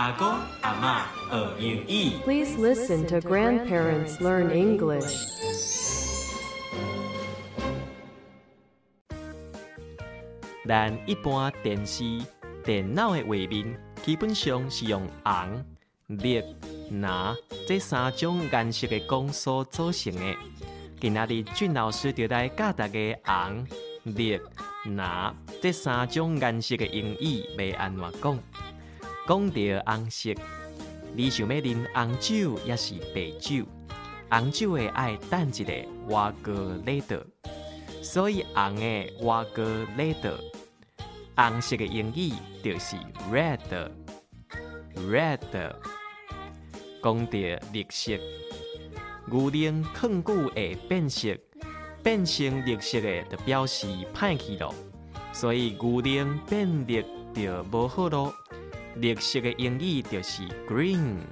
阿公阿妈学英语。Please listen to grandparents learn English. 咱一般电视、电脑的画面，基本上是用红、绿、蓝这三种颜色的光所组成的。今仔日俊老师就来教大家红、绿、蓝这三种颜色的英语要安怎讲。讲到红色，你想要啉红酒也是白酒，红酒的爱等一个瓦格雷德。所以红的瓦格雷德，红色的英语就是 red，red。讲到绿色，牛奶放久会变色，变成绿色的就表示歹去咯。所以牛奶变绿就无好咯。绿色的英语就是 green，green。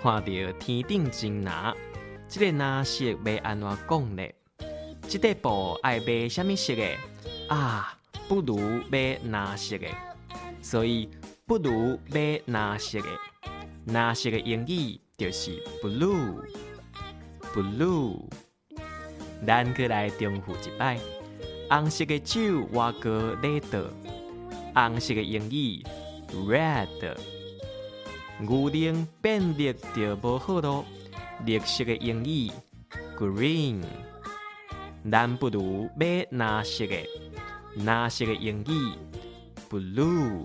看到天顶真蓝。这个蓝色要安怎讲呢？这块布爱买什么色的？啊，不如买蓝色的，所以不如买蓝色的。蓝色的英语就是 blue，blue。咱再来重复一摆，红色的酒我个雷德，红色的英语 red。牛奶变绿就无好咯。绿色的英语 green，咱不如买蓝色的，蓝色的英语 blue。